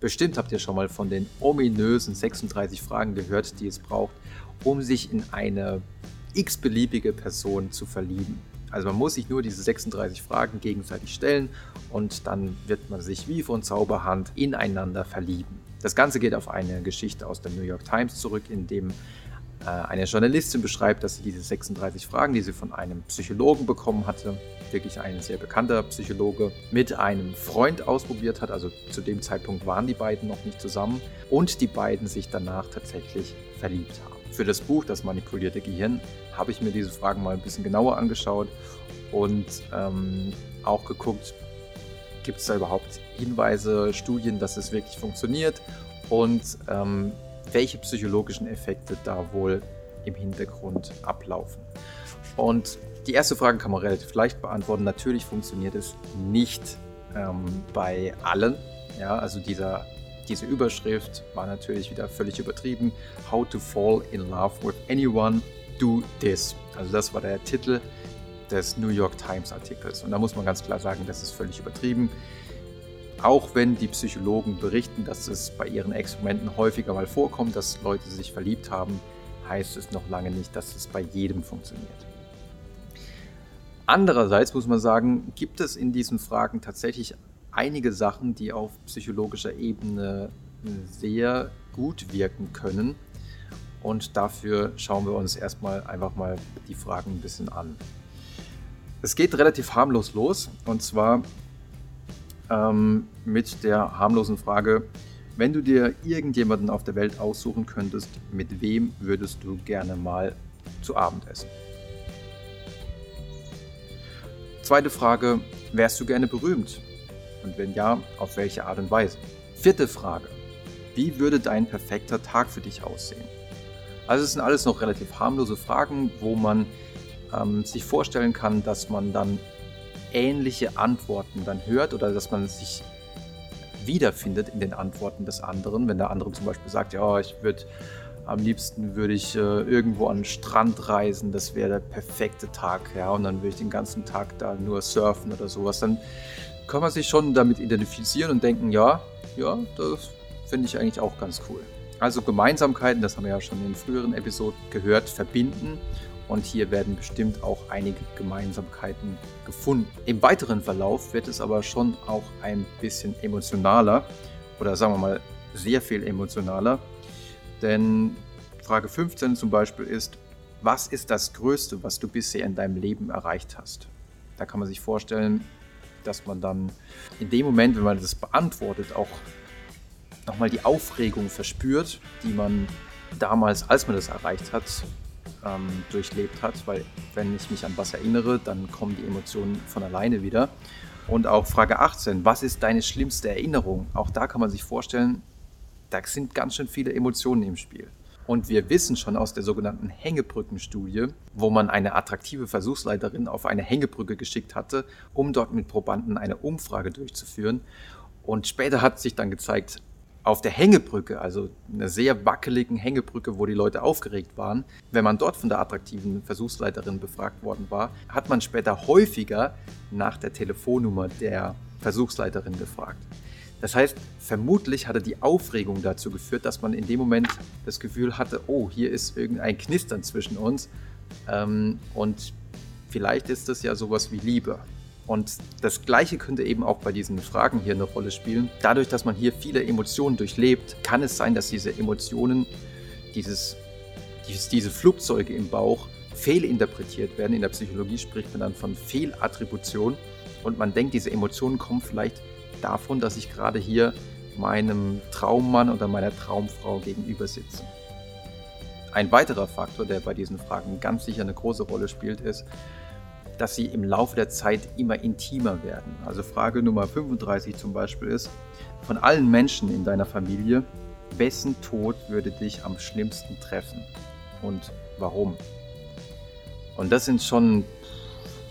Bestimmt habt ihr schon mal von den ominösen 36 Fragen gehört, die es braucht, um sich in eine x-beliebige Person zu verlieben. Also man muss sich nur diese 36 Fragen gegenseitig stellen und dann wird man sich wie von Zauberhand ineinander verlieben. Das Ganze geht auf eine Geschichte aus der New York Times zurück, in dem eine Journalistin beschreibt, dass sie diese 36 Fragen, die sie von einem Psychologen bekommen hatte, wirklich ein sehr bekannter Psychologe, mit einem Freund ausprobiert hat. Also zu dem Zeitpunkt waren die beiden noch nicht zusammen und die beiden sich danach tatsächlich verliebt haben. Für das Buch Das manipulierte Gehirn habe ich mir diese Fragen mal ein bisschen genauer angeschaut und ähm, auch geguckt, gibt es da überhaupt Hinweise, Studien, dass es wirklich funktioniert und ähm, welche psychologischen Effekte da wohl im Hintergrund ablaufen. Und die erste Frage kann man relativ leicht beantworten. Natürlich funktioniert es nicht ähm, bei allen. Ja, also dieser, diese Überschrift war natürlich wieder völlig übertrieben. How to fall in love with anyone, do this. Also das war der Titel des New York Times Artikels. Und da muss man ganz klar sagen, das ist völlig übertrieben. Auch wenn die Psychologen berichten, dass es bei ihren Experimenten häufiger mal vorkommt, dass Leute sich verliebt haben, heißt es noch lange nicht, dass es bei jedem funktioniert. Andererseits muss man sagen, gibt es in diesen Fragen tatsächlich einige Sachen, die auf psychologischer Ebene sehr gut wirken können. Und dafür schauen wir uns erstmal einfach mal die Fragen ein bisschen an. Es geht relativ harmlos los. Und zwar ähm, mit der harmlosen Frage, wenn du dir irgendjemanden auf der Welt aussuchen könntest, mit wem würdest du gerne mal zu Abend essen? Zweite Frage, wärst du gerne berühmt? Und wenn ja, auf welche Art und Weise? Vierte Frage, wie würde dein perfekter Tag für dich aussehen? Also es sind alles noch relativ harmlose Fragen, wo man ähm, sich vorstellen kann, dass man dann ähnliche Antworten dann hört oder dass man sich wiederfindet in den Antworten des anderen. Wenn der andere zum Beispiel sagt, ja, ich würde am liebsten würde ich äh, irgendwo an den Strand reisen, das wäre der perfekte Tag, ja, und dann würde ich den ganzen Tag da nur surfen oder sowas, dann kann man sich schon damit identifizieren und denken, ja, ja, das finde ich eigentlich auch ganz cool. Also Gemeinsamkeiten, das haben wir ja schon in früheren Episoden gehört, verbinden und hier werden bestimmt auch einige Gemeinsamkeiten gefunden. Im weiteren Verlauf wird es aber schon auch ein bisschen emotionaler oder sagen wir mal sehr viel emotionaler. Denn Frage 15 zum Beispiel ist, was ist das Größte, was du bisher in deinem Leben erreicht hast? Da kann man sich vorstellen, dass man dann in dem Moment, wenn man das beantwortet, auch nochmal die Aufregung verspürt, die man damals, als man das erreicht hat, ähm, durchlebt hat, weil wenn ich mich an was erinnere, dann kommen die Emotionen von alleine wieder. Und auch Frage 18, was ist deine schlimmste Erinnerung? Auch da kann man sich vorstellen, da sind ganz schön viele Emotionen im Spiel. Und wir wissen schon aus der sogenannten Hängebrückenstudie, wo man eine attraktive Versuchsleiterin auf eine Hängebrücke geschickt hatte, um dort mit Probanden eine Umfrage durchzuführen. Und später hat sich dann gezeigt, auf der Hängebrücke, also einer sehr wackeligen Hängebrücke, wo die Leute aufgeregt waren, wenn man dort von der attraktiven Versuchsleiterin befragt worden war, hat man später häufiger nach der Telefonnummer der Versuchsleiterin gefragt. Das heißt, vermutlich hatte die Aufregung dazu geführt, dass man in dem Moment das Gefühl hatte, oh, hier ist irgendein Knistern zwischen uns ähm, und vielleicht ist das ja sowas wie Liebe. Und das Gleiche könnte eben auch bei diesen Fragen hier eine Rolle spielen. Dadurch, dass man hier viele Emotionen durchlebt, kann es sein, dass diese Emotionen, dieses, dieses, diese Flugzeuge im Bauch fehlinterpretiert werden. In der Psychologie spricht man dann von Fehlattribution. Und man denkt, diese Emotionen kommen vielleicht davon, dass ich gerade hier meinem Traummann oder meiner Traumfrau gegenüber sitze. Ein weiterer Faktor, der bei diesen Fragen ganz sicher eine große Rolle spielt, ist, dass sie im Laufe der Zeit immer intimer werden. Also Frage Nummer 35 zum Beispiel ist, von allen Menschen in deiner Familie, wessen Tod würde dich am schlimmsten treffen und warum? Und das sind schon,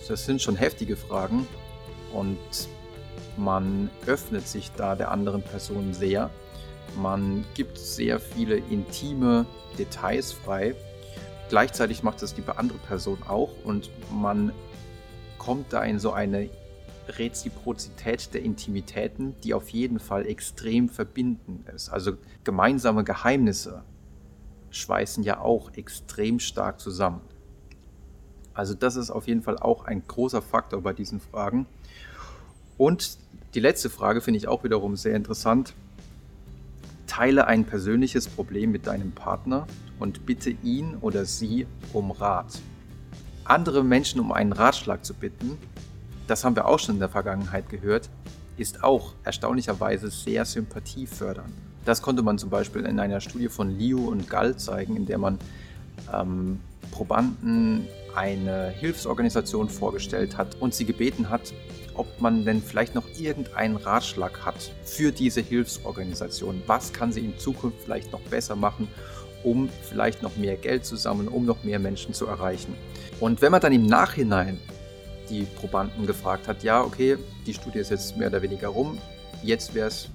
das sind schon heftige Fragen und man öffnet sich da der anderen Person sehr. Man gibt sehr viele intime Details frei. Gleichzeitig macht das die andere Person auch und man kommt da in so eine Reziprozität der Intimitäten, die auf jeden Fall extrem verbindend ist. Also gemeinsame Geheimnisse schweißen ja auch extrem stark zusammen. Also das ist auf jeden Fall auch ein großer Faktor bei diesen Fragen. Und die letzte Frage finde ich auch wiederum sehr interessant. Teile ein persönliches Problem mit deinem Partner und bitte ihn oder sie um Rat. Andere Menschen um einen Ratschlag zu bitten, das haben wir auch schon in der Vergangenheit gehört, ist auch erstaunlicherweise sehr sympathiefördernd. Das konnte man zum Beispiel in einer Studie von Liu und Gall zeigen, in der man ähm, Probanden eine Hilfsorganisation vorgestellt hat und sie gebeten hat, ob man denn vielleicht noch irgendeinen Ratschlag hat für diese Hilfsorganisation. Was kann sie in Zukunft vielleicht noch besser machen, um vielleicht noch mehr Geld zu sammeln, um noch mehr Menschen zu erreichen. Und wenn man dann im Nachhinein die Probanden gefragt hat, ja, okay, die Studie ist jetzt mehr oder weniger rum, jetzt wäre es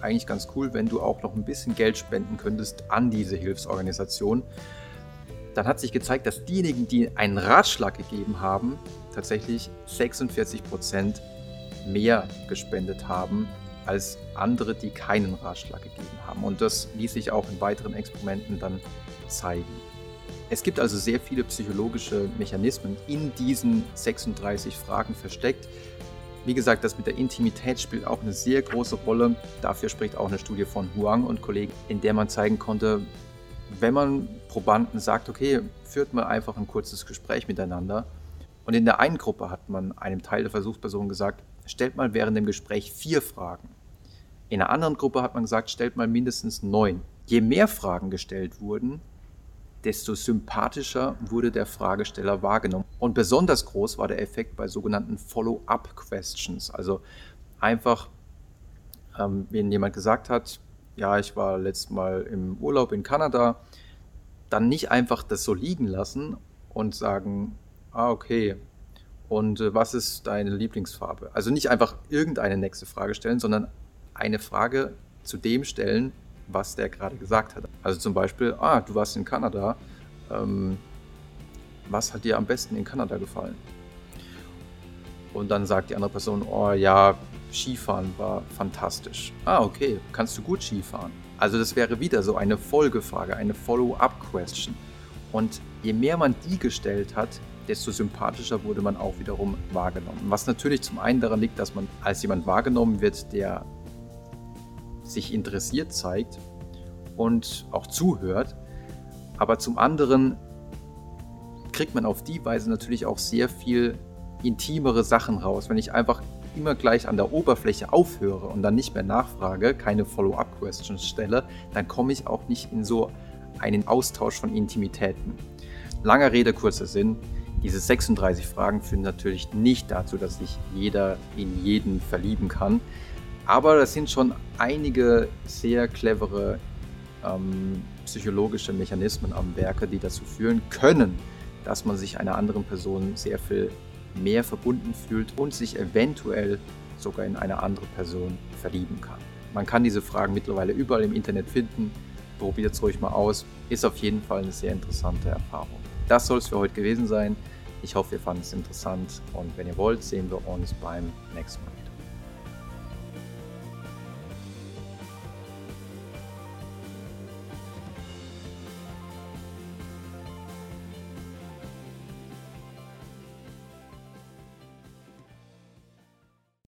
eigentlich ganz cool, wenn du auch noch ein bisschen Geld spenden könntest an diese Hilfsorganisation. Dann hat sich gezeigt, dass diejenigen, die einen Ratschlag gegeben haben, tatsächlich 46 Prozent mehr gespendet haben als andere, die keinen Ratschlag gegeben haben. Und das ließ sich auch in weiteren Experimenten dann zeigen. Es gibt also sehr viele psychologische Mechanismen in diesen 36 Fragen versteckt. Wie gesagt, das mit der Intimität spielt auch eine sehr große Rolle. Dafür spricht auch eine Studie von Huang und Kollegen, in der man zeigen konnte, wenn man Probanden sagt, okay, führt mal einfach ein kurzes Gespräch miteinander, und in der einen Gruppe hat man einem Teil der Versuchspersonen gesagt, stellt mal während dem Gespräch vier Fragen. In einer anderen Gruppe hat man gesagt, stellt mal mindestens neun. Je mehr Fragen gestellt wurden, desto sympathischer wurde der Fragesteller wahrgenommen. Und besonders groß war der Effekt bei sogenannten Follow-up-Questions. Also einfach, ähm, wenn jemand gesagt hat, ja, ich war letztes Mal im Urlaub in Kanada, dann nicht einfach das so liegen lassen und sagen, Ah, okay. Und äh, was ist deine Lieblingsfarbe? Also nicht einfach irgendeine nächste Frage stellen, sondern eine Frage zu dem stellen, was der gerade gesagt hat. Also zum Beispiel, ah, du warst in Kanada. Ähm, was hat dir am besten in Kanada gefallen? Und dann sagt die andere Person, oh ja, Skifahren war fantastisch. Ah, okay, kannst du gut Skifahren? Also das wäre wieder so eine Folgefrage, eine Follow-up-Question. Und je mehr man die gestellt hat, desto sympathischer wurde man auch wiederum wahrgenommen. Was natürlich zum einen daran liegt, dass man als jemand wahrgenommen wird, der sich interessiert zeigt und auch zuhört, aber zum anderen kriegt man auf die Weise natürlich auch sehr viel intimere Sachen raus. Wenn ich einfach immer gleich an der Oberfläche aufhöre und dann nicht mehr nachfrage, keine Follow-up-Questions stelle, dann komme ich auch nicht in so einen Austausch von Intimitäten. Langer Rede, kurzer Sinn. Diese 36 Fragen führen natürlich nicht dazu, dass sich jeder in jeden verlieben kann. Aber das sind schon einige sehr clevere ähm, psychologische Mechanismen am Werke, die dazu führen können, dass man sich einer anderen Person sehr viel mehr verbunden fühlt und sich eventuell sogar in eine andere Person verlieben kann. Man kann diese Fragen mittlerweile überall im Internet finden. Probiert es ruhig mal aus. Ist auf jeden Fall eine sehr interessante Erfahrung. Das soll es für heute gewesen sein. Ich hoffe, ihr fandet es interessant und wenn ihr wollt, sehen wir uns beim nächsten Mal wieder.